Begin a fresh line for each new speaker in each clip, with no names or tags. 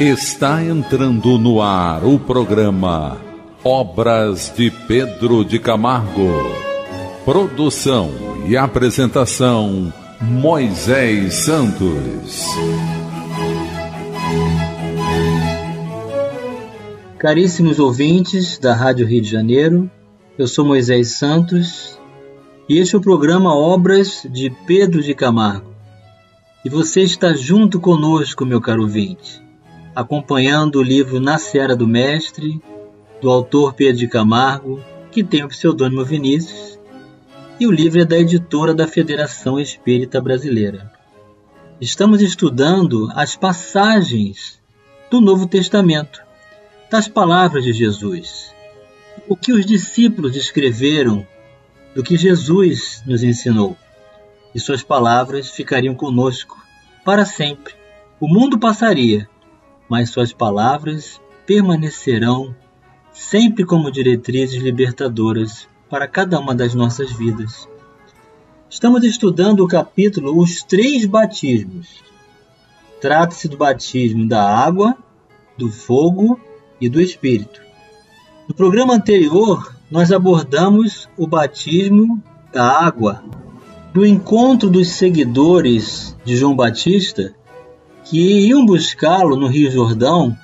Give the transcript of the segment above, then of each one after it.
Está entrando no ar o programa Obras de Pedro de Camargo. Produção e apresentação Moisés Santos.
Caríssimos ouvintes da Rádio Rio de Janeiro, eu sou Moisés Santos e este é o programa Obras de Pedro de Camargo. E você está junto conosco, meu caro ouvinte acompanhando o livro Na Seara do Mestre, do autor Pedro de Camargo, que tem o pseudônimo Vinícius, e o livro é da editora da Federação Espírita Brasileira. Estamos estudando as passagens do Novo Testamento, das palavras de Jesus. O que os discípulos escreveram do que Jesus nos ensinou. E suas palavras ficariam conosco para sempre. O mundo passaria, mas suas palavras permanecerão sempre como diretrizes libertadoras para cada uma das nossas vidas. Estamos estudando o capítulo Os Três Batismos. Trata-se do batismo da água, do fogo e do Espírito. No programa anterior, nós abordamos o batismo da água. Do encontro dos seguidores de João Batista, que iam buscá-lo no Rio Jordão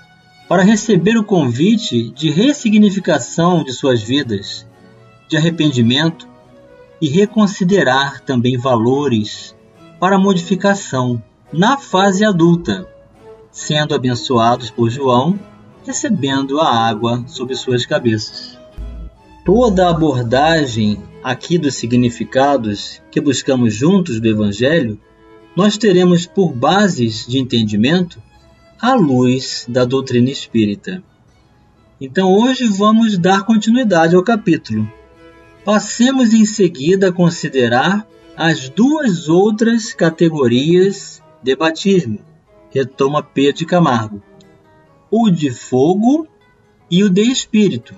para receber o convite de ressignificação de suas vidas, de arrependimento e reconsiderar também valores para modificação na fase adulta, sendo abençoados por João, recebendo a água sobre suas cabeças. Toda a abordagem aqui dos significados que buscamos juntos do Evangelho nós teremos por bases de entendimento a luz da doutrina espírita. Então hoje vamos dar continuidade ao capítulo. Passemos em seguida a considerar as duas outras categorias de batismo, retoma Pedro de Camargo: o de fogo e o de espírito.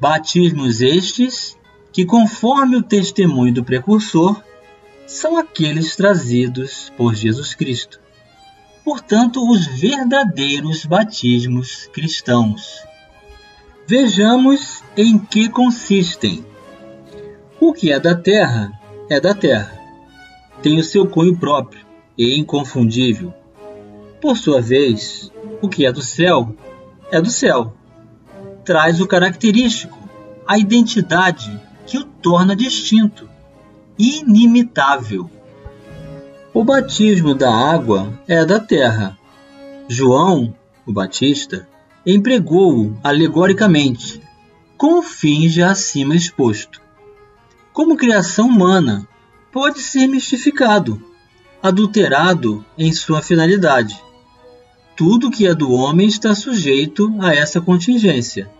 Batismos estes que, conforme o testemunho do precursor, são aqueles trazidos por Jesus Cristo. Portanto, os verdadeiros batismos cristãos. Vejamos em que consistem. O que é da terra é da terra. Tem o seu cunho próprio e inconfundível. Por sua vez, o que é do céu é do céu. Traz o característico, a identidade que o torna distinto inimitável. O batismo da água é da terra. João, o Batista, empregou-o alegoricamente, com o fim já acima exposto. Como criação humana, pode ser mistificado, adulterado em sua finalidade. Tudo que é do homem está sujeito a essa contingência.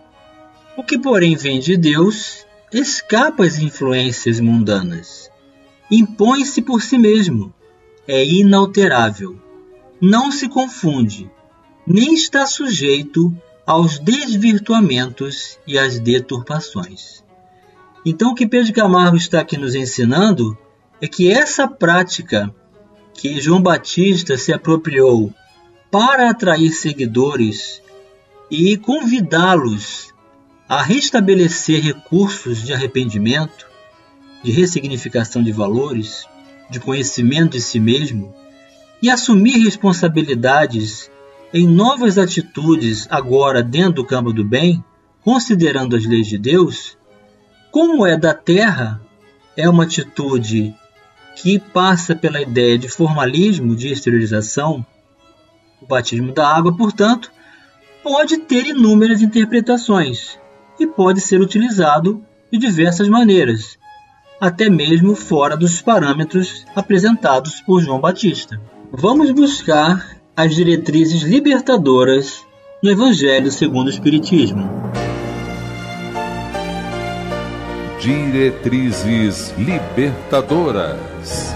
O que, porém, vem de Deus escapa às influências mundanas impõe-se por si mesmo, é inalterável, não se confunde, nem está sujeito aos desvirtuamentos e às deturpações. Então, o que Pedro Camargo está aqui nos ensinando é que essa prática que João Batista se apropriou para atrair seguidores e convidá-los a restabelecer recursos de arrependimento, de ressignificação de valores, de conhecimento de si mesmo e assumir responsabilidades em novas atitudes agora dentro do campo do bem, considerando as leis de Deus, como é da terra, é uma atitude que passa pela ideia de formalismo, de exteriorização. O batismo da água, portanto, pode ter inúmeras interpretações e pode ser utilizado de diversas maneiras, até mesmo fora dos parâmetros apresentados por João Batista. Vamos buscar as diretrizes libertadoras no Evangelho segundo o Espiritismo.
Diretrizes libertadoras.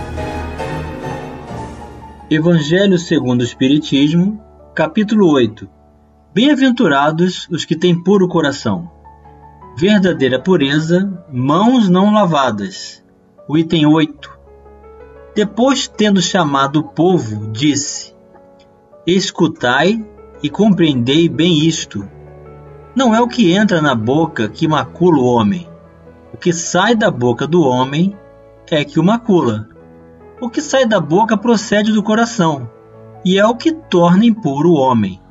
Evangelho segundo o Espiritismo, capítulo 8. Bem-aventurados os que têm puro coração verdadeira pureza, mãos não lavadas. O item 8. Depois, tendo chamado o povo, disse: Escutai e compreendei bem isto. Não é o que entra na boca que macula o homem. O que sai da boca do homem é que o macula. O que sai da boca procede do coração, e é o que torna impuro o homem.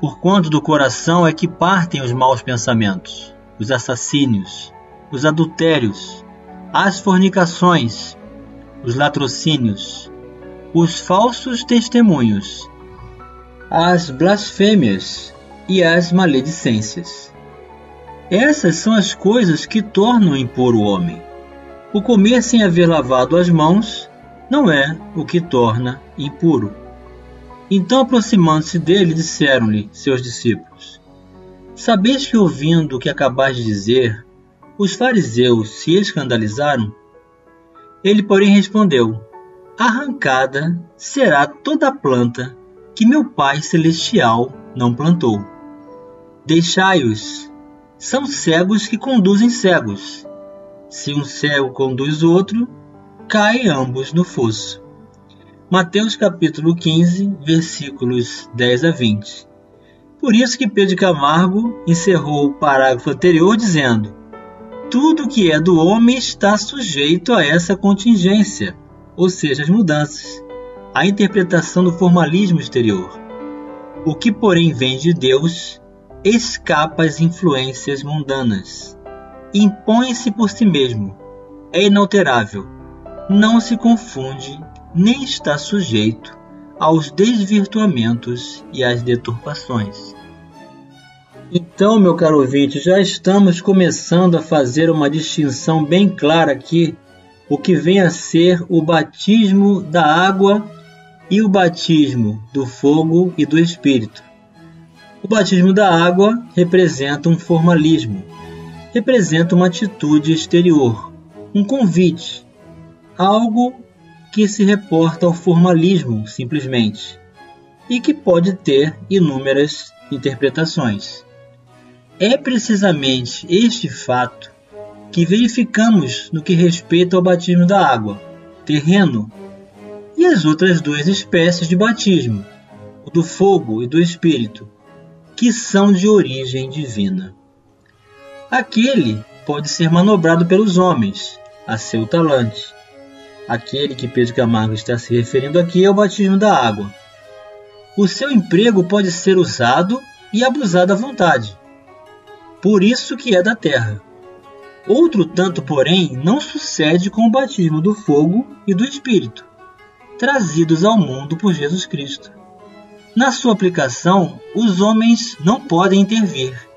Porquanto do coração é que partem os maus pensamentos, os assassínios, os adultérios, as fornicações, os latrocínios, os falsos testemunhos, as blasfêmias e as maledicências. Essas são as coisas que tornam impuro o homem. O comer sem haver lavado as mãos não é o que torna impuro. Então, aproximando-se dele, disseram-lhe seus discípulos: Sabeis que, ouvindo o que acabais de dizer, os fariseus se escandalizaram? Ele, porém, respondeu: Arrancada será toda a planta que meu Pai Celestial não plantou. Deixai-os, são cegos que conduzem cegos. Se um cego conduz outro, caem ambos no fosso. Mateus capítulo 15, versículos 10 a 20. Por isso que Pedro Camargo encerrou o parágrafo anterior dizendo: Tudo que é do homem está sujeito a essa contingência, ou seja, as mudanças, a interpretação do formalismo exterior. O que, porém, vem de Deus escapa às influências mundanas, impõe-se por si mesmo, é inalterável, não se confunde nem está sujeito aos desvirtuamentos e às deturpações. Então, meu caro ouvinte, já estamos começando a fazer uma distinção bem clara aqui, o que vem a ser o batismo da água e o batismo do fogo e do Espírito. O batismo da água representa um formalismo, representa uma atitude exterior, um convite, algo que se reporta ao formalismo simplesmente e que pode ter inúmeras interpretações. É precisamente este fato que verificamos no que respeita ao batismo da água, terreno, e as outras duas espécies de batismo, o do fogo e do espírito, que são de origem divina. Aquele pode ser manobrado pelos homens, a seu talante, Aquele que Pedro Camargo está se referindo aqui é o batismo da água. O seu emprego pode ser usado e abusado à vontade. Por isso que é da terra. Outro tanto, porém, não sucede com o batismo do fogo e do Espírito, trazidos ao mundo por Jesus Cristo. Na sua aplicação, os homens não podem intervir.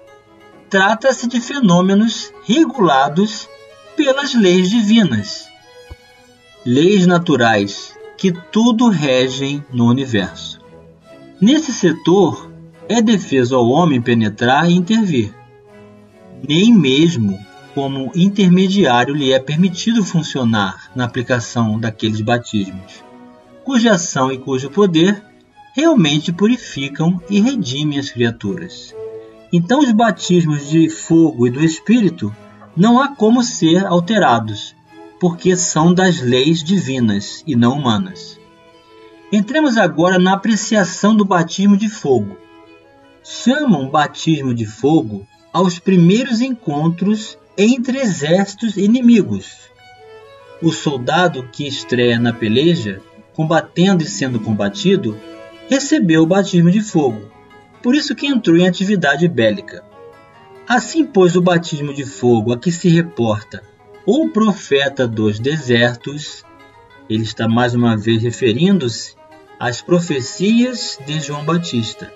Trata-se de fenômenos regulados pelas leis divinas leis naturais que tudo regem no universo. Nesse setor, é defeso ao homem penetrar e intervir. Nem mesmo como intermediário lhe é permitido funcionar na aplicação daqueles batismos, cuja ação e cujo poder realmente purificam e redimem as criaturas. Então, os batismos de fogo e do Espírito não há como ser alterados, porque são das leis divinas e não humanas. Entremos agora na apreciação do batismo de fogo. Chamam batismo de fogo aos primeiros encontros entre exércitos inimigos. O soldado que estreia na peleja, combatendo e sendo combatido, recebeu o batismo de fogo, por isso que entrou em atividade bélica. Assim, pois, o batismo de fogo a que se reporta o profeta dos desertos, ele está mais uma vez referindo-se às profecias de João Batista,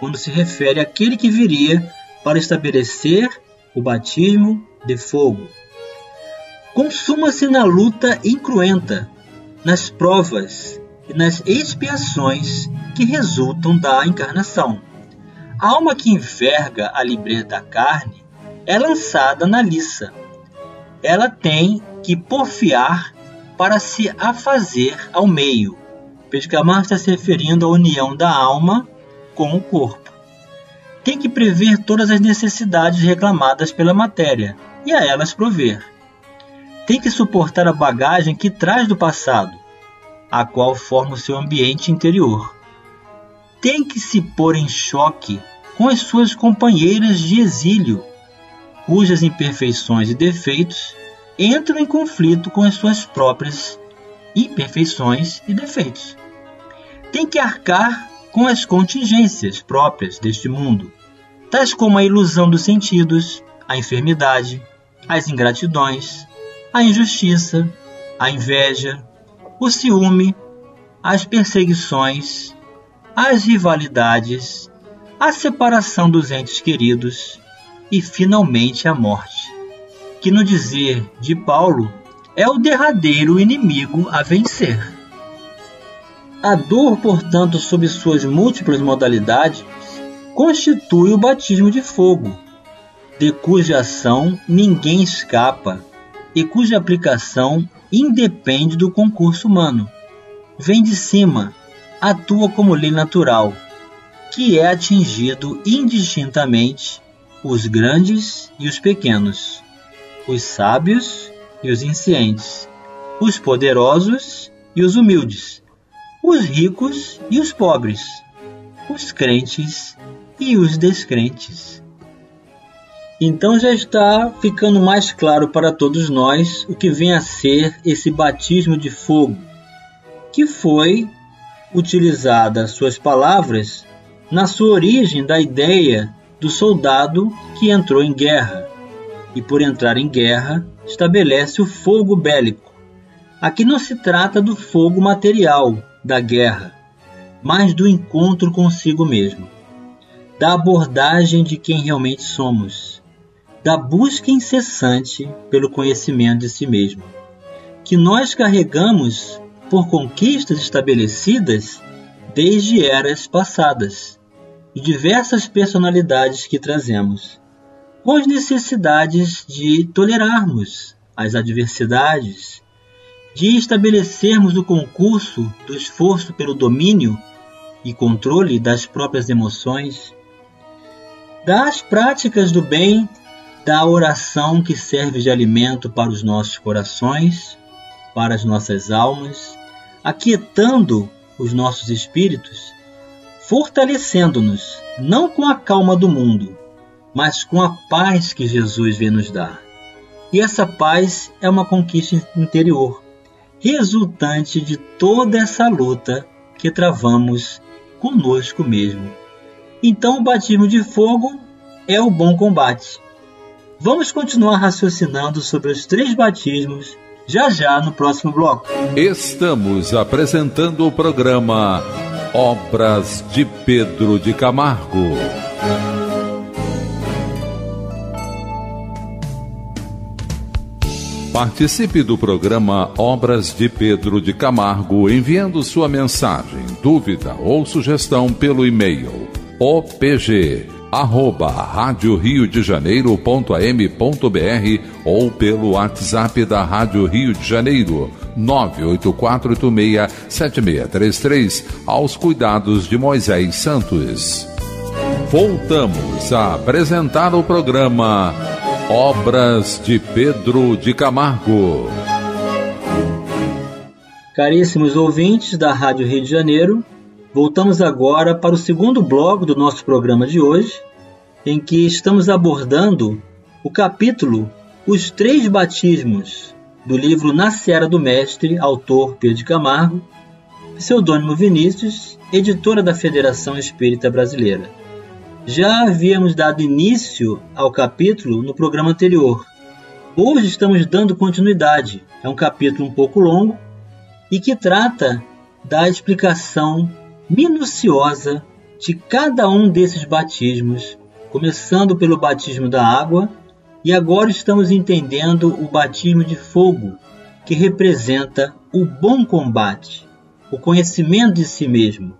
quando se refere àquele que viria para estabelecer o batismo de fogo. Consuma-se na luta incruenta, nas provas e nas expiações que resultam da encarnação. A alma que enverga a libreza da carne é lançada na liça ela tem que porfiar para se afazer ao meio. Pescamar está se referindo à união da alma com o corpo. Tem que prever todas as necessidades reclamadas pela matéria e a elas prover. Tem que suportar a bagagem que traz do passado, a qual forma o seu ambiente interior. tem que se pôr em choque com as suas companheiras de exílio, cujas imperfeições e defeitos entram em conflito com as suas próprias imperfeições e defeitos. Tem que arcar com as contingências próprias deste mundo, tais como a ilusão dos sentidos, a enfermidade, as ingratidões, a injustiça, a inveja, o ciúme, as perseguições, as rivalidades, a separação dos entes queridos e, finalmente, a morte, que, no dizer de Paulo, é o derradeiro inimigo a vencer. A dor, portanto, sob suas múltiplas modalidades, constitui o batismo de fogo, de cuja ação ninguém escapa e cuja aplicação independe do concurso humano. Vem de cima, atua como lei natural, que é atingido indistintamente os grandes e os pequenos, os sábios e os inscientes, os poderosos e os humildes, os ricos e os pobres, os crentes e os descrentes. Então já está ficando mais claro para todos nós o que vem a ser esse batismo de fogo, que foi utilizada suas palavras na sua origem da ideia do soldado que entrou em guerra e por entrar em guerra estabelece o fogo bélico. Aqui não se trata do fogo material da guerra, mas do encontro consigo mesmo, da abordagem de quem realmente somos da busca incessante pelo conhecimento de si mesmo, que nós carregamos por conquistas estabelecidas desde eras passadas diversas personalidades que trazemos, com as necessidades de tolerarmos as adversidades, de estabelecermos o concurso do esforço pelo domínio e controle das próprias emoções, das práticas do bem da oração que serve de alimento para os nossos corações, para as nossas almas, aquietando os nossos espíritos, fortalecendo-nos não com a calma do mundo, mas com a paz que Jesus vem nos dar. E essa paz é uma conquista interior, resultante de toda essa luta que travamos conosco mesmo. Então, o batismo de fogo é o bom combate Vamos continuar raciocinando sobre os três batismos já já no próximo bloco.
Estamos apresentando o programa Obras de Pedro de Camargo. Participe do programa Obras de Pedro de Camargo enviando sua mensagem, dúvida ou sugestão pelo e-mail opg arroba rádio Rio de Janeiro.am.br ou pelo WhatsApp da Rádio Rio de Janeiro 984867633 aos cuidados de Moisés Santos. Voltamos a apresentar o programa Obras de Pedro de Camargo.
Caríssimos ouvintes da Rádio Rio de Janeiro, Voltamos agora para o segundo bloco do nosso programa de hoje, em que estamos abordando o capítulo Os Três Batismos, do livro Na Seara do Mestre, autor Pedro Camargo, pseudônimo Vinícius, editora da Federação Espírita Brasileira. Já havíamos dado início ao capítulo no programa anterior. Hoje estamos dando continuidade. É um capítulo um pouco longo e que trata da explicação minuciosa de cada um desses batismos, começando pelo batismo da água, e agora estamos entendendo o batismo de fogo, que representa o bom combate, o conhecimento de si mesmo,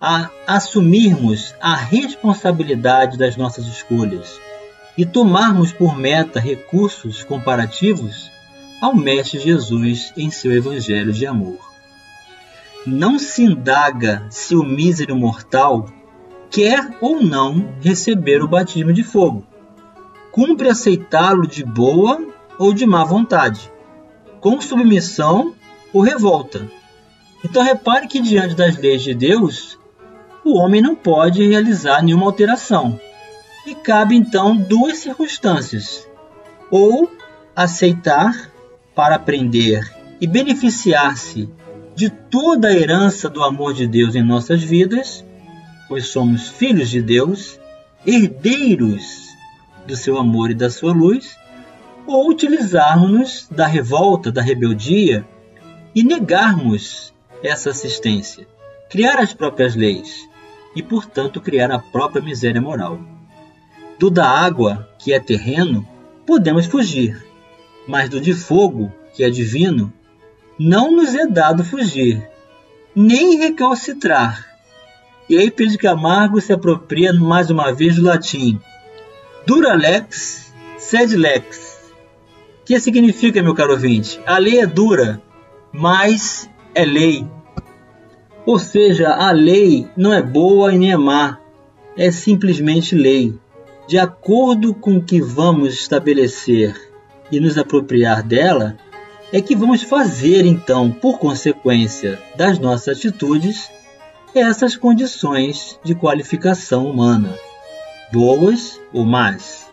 a assumirmos a responsabilidade das nossas escolhas e tomarmos por meta recursos comparativos ao Mestre Jesus em seu Evangelho de amor não se indaga se o mísero mortal quer ou não receber o batismo de fogo. Cumpre aceitá-lo de boa ou de má vontade, com submissão ou revolta. Então repare que diante das leis de Deus, o homem não pode realizar nenhuma alteração. E cabe então duas circunstâncias: ou aceitar para aprender e beneficiar-se de toda a herança do amor de Deus em nossas vidas, pois somos filhos de Deus, herdeiros do seu amor e da sua luz, ou utilizarmos-nos da revolta, da rebeldia e negarmos essa assistência, criar as próprias leis e, portanto, criar a própria miséria moral. Do da água, que é terreno, podemos fugir, mas do de fogo, que é divino, não nos é dado fugir, nem recalcitrar. E aí Pedro Camargo se apropria mais uma vez do latim dura lex, sed lex. Que significa, meu caro ouvinte? A lei é dura, mas é lei. Ou seja, a lei não é boa e nem é má, é simplesmente lei. De acordo com o que vamos estabelecer e nos apropriar dela, é que vamos fazer então, por consequência das nossas atitudes, essas condições de qualificação humana, boas ou más.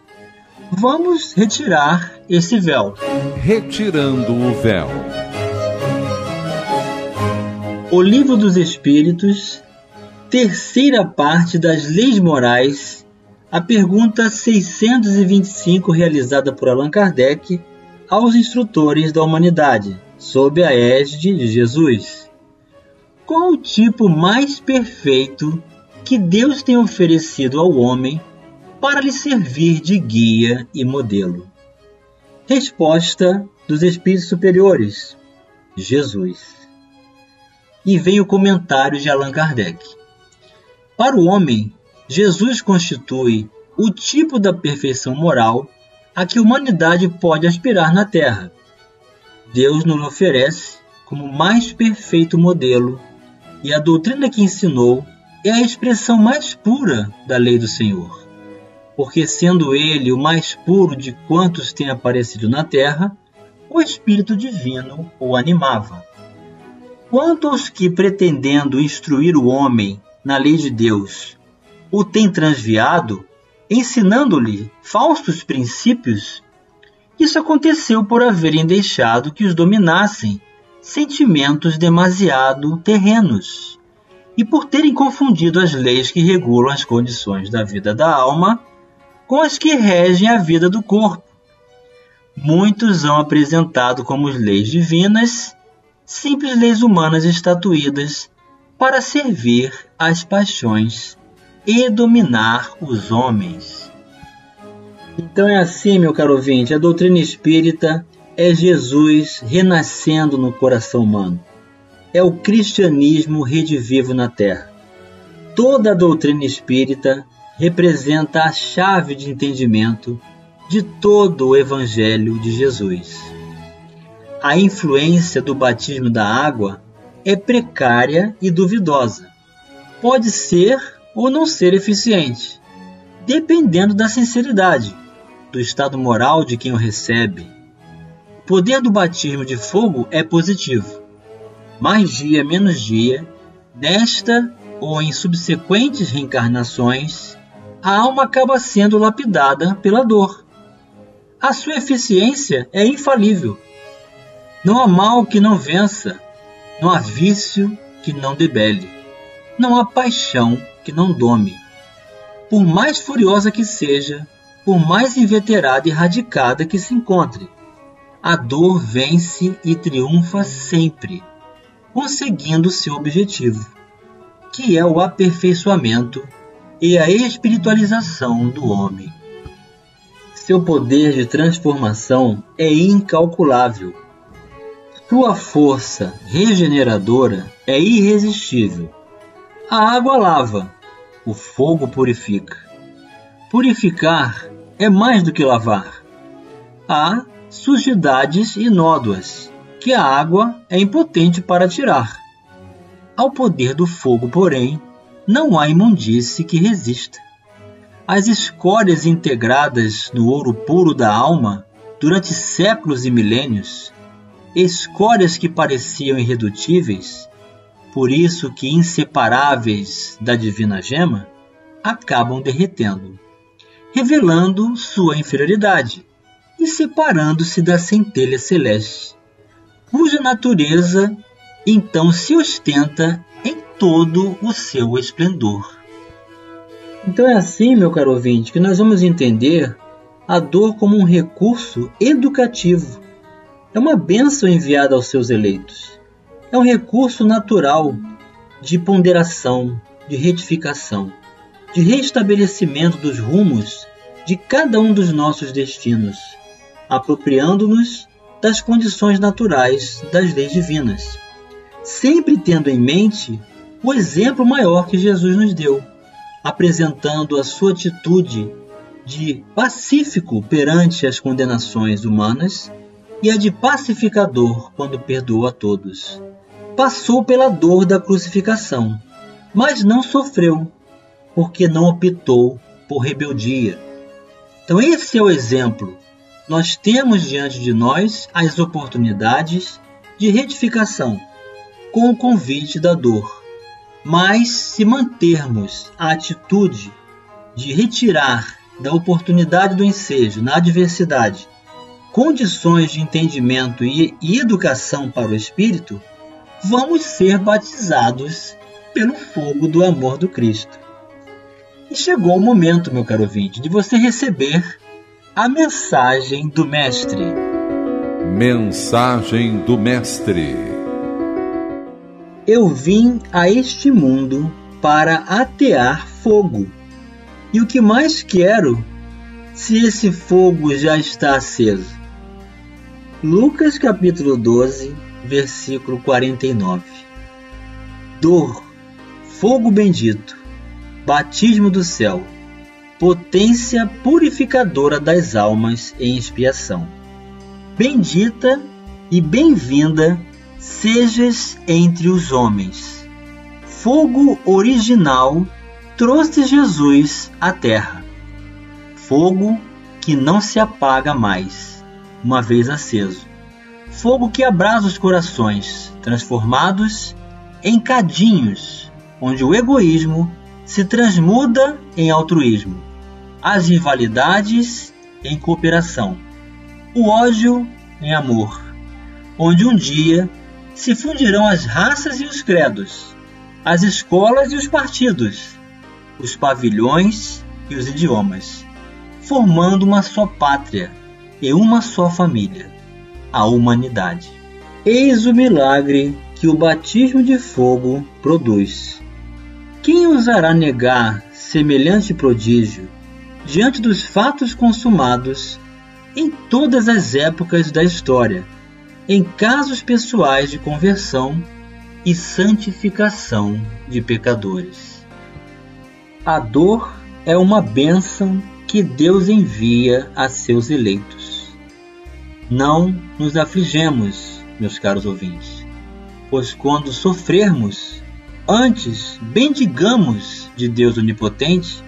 Vamos retirar esse véu.
Retirando o véu.
O Livro dos Espíritos, terceira parte das Leis Morais, a pergunta 625 realizada por Allan Kardec aos instrutores da humanidade, sob a égide de Jesus. Qual o tipo mais perfeito que Deus tem oferecido ao homem para lhe servir de guia e modelo? Resposta dos Espíritos Superiores: Jesus. E vem o comentário de Allan Kardec. Para o homem, Jesus constitui o tipo da perfeição moral a que a humanidade pode aspirar na Terra. Deus nos oferece como mais perfeito modelo, e a doutrina que ensinou é a expressão mais pura da lei do Senhor. Porque, sendo ele o mais puro de quantos têm aparecido na terra, o Espírito Divino o animava. Quanto aos que, pretendendo instruir o homem na lei de Deus, o têm transviado, ensinando-lhe falsos princípios, isso aconteceu por haverem deixado que os dominassem sentimentos demasiado terrenos e por terem confundido as leis que regulam as condições da vida da alma com as que regem a vida do corpo. Muitos são apresentado como leis divinas simples leis humanas estatuídas para servir às paixões e dominar os homens. Então é assim, meu caro ouvinte, a doutrina espírita é Jesus renascendo no coração humano. É o cristianismo redivivo na terra. Toda a doutrina espírita representa a chave de entendimento de todo o evangelho de Jesus a influência do batismo da água é precária e duvidosa. Pode ser ou não ser eficiente, dependendo da sinceridade, do estado moral de quem o recebe. O poder do batismo de fogo é positivo. Mais dia, menos dia, nesta ou em subsequentes reencarnações, a alma acaba sendo lapidada pela dor. A sua eficiência é infalível não há mal que não vença, não há vício que não debele, não há paixão que não dome. Por mais furiosa que seja, por mais inveterada e radicada que se encontre, a dor vence e triunfa sempre, conseguindo seu objetivo, que é o aperfeiçoamento e a espiritualização do homem. Seu poder de transformação é incalculável sua força regeneradora é irresistível. A água lava, o fogo purifica. Purificar é mais do que lavar. Há sujidades e nódoas que a água é impotente para tirar. Ao poder do fogo, porém, não há imundície que resista. As escórias integradas no ouro puro da alma durante séculos e milênios escórias que pareciam irredutíveis, por isso que inseparáveis da divina gema, acabam derretendo, revelando sua inferioridade e separando-se da centelha celeste, cuja natureza então se ostenta em todo o seu esplendor. Então é assim, meu caro ouvinte, que nós vamos entender a dor como um recurso educativo. É uma bênção enviada aos seus eleitos. É um recurso natural de ponderação, de retificação, de restabelecimento dos rumos de cada um dos nossos destinos, apropriando-nos das condições naturais das leis divinas, sempre tendo em mente o exemplo maior que Jesus nos deu, apresentando a sua atitude de pacífico perante as condenações humanas e a de pacificador quando perdoa a todos. Passou pela dor da crucificação, mas não sofreu, porque não optou por rebeldia. Então, esse é o exemplo. Nós temos diante de nós as oportunidades de retificação com o convite da dor. Mas, se mantermos a atitude de retirar da oportunidade do ensejo na adversidade condições de entendimento e, educação para o espírito, vamos ser batizados pelo fogo do amor do Cristo. E chegou o momento, meu caro ouvinte, de você receber a mensagem do Mestre.
Mensagem do Mestre.
Eu vim a este mundo para atear fogo e o que mais quero se esse fogo já está aceso? Lucas capítulo 12, versículo 49. Dor, fogo bendito, batismo do céu, potência purificadora das almas em expiação. Bendita e bem-vinda sejas entre os homens. Fogo original trouxe Jesus à terra. Fogo que não se apaga mais, uma vez aceso. Fogo que abrasa os corações, transformados em cadinhos, onde o egoísmo se transmuda em altruísmo, as rivalidades em cooperação, o ódio em amor, onde um dia se fundirão as raças e os credos, as escolas e os partidos, os pavilhões e os idiomas, formando uma só pátria e uma só família, a humanidade. Eis o milagre que o batismo de fogo produz. Quem ousará negar semelhante prodígio diante dos fatos consumados em todas as épocas da história, em casos pessoais de conversão e santificação de pecadores? A dor é uma bênção que Deus envia a seus eleitos. Não nos afligemos, meus caros ouvintes, pois quando sofrermos, antes bendigamos de Deus Onipotente,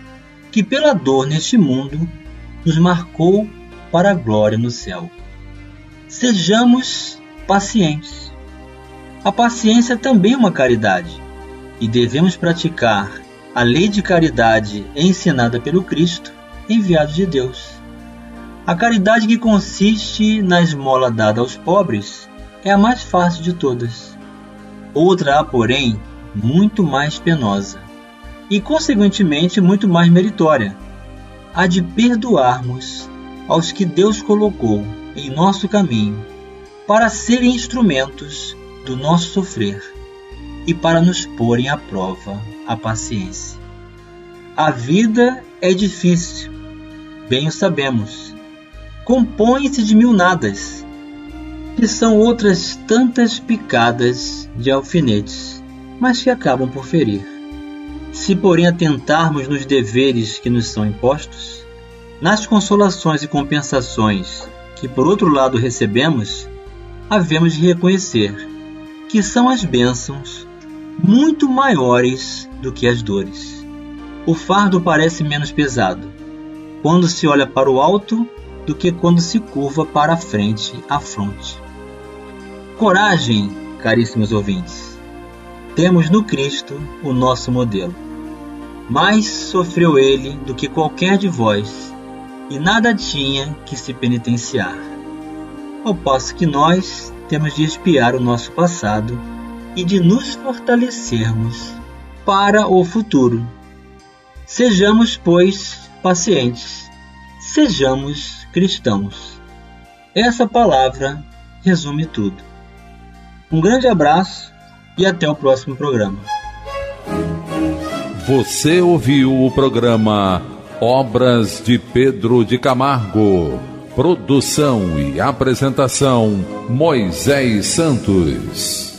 que pela dor neste mundo nos marcou para a glória no céu. Sejamos pacientes. A paciência também é uma caridade e devemos praticar a lei de caridade ensinada pelo Cristo, enviado de Deus. A caridade que consiste na esmola dada aos pobres é a mais fácil de todas. Outra há, porém, muito mais penosa e, consequentemente, muito mais meritória: a de perdoarmos aos que Deus colocou em nosso caminho para serem instrumentos do nosso sofrer e para nos porem à prova a paciência. A vida é difícil, bem o sabemos. Compõe-se de mil nadas, que são outras tantas picadas de alfinetes, mas que acabam por ferir. Se, porém, atentarmos nos deveres que nos são impostos, nas consolações e compensações que, por outro lado, recebemos, havemos de reconhecer que são as bênçãos muito maiores do que as dores. O fardo parece menos pesado quando se olha para o alto do que quando se curva para frente, a fronte. Coragem, caríssimos ouvintes. temos no Cristo o nosso modelo. Mais sofreu ele do que qualquer de vós, e nada tinha que se penitenciar. Ao passo que nós temos de espiar o nosso passado e de nos fortalecermos para o futuro. Sejamos, pois, pacientes, sejamos cristãos. Essa palavra resume tudo. Um grande abraço e até o próximo programa.
Você ouviu o programa Obras de Pedro de Camargo. Produção e apresentação Moisés Santos.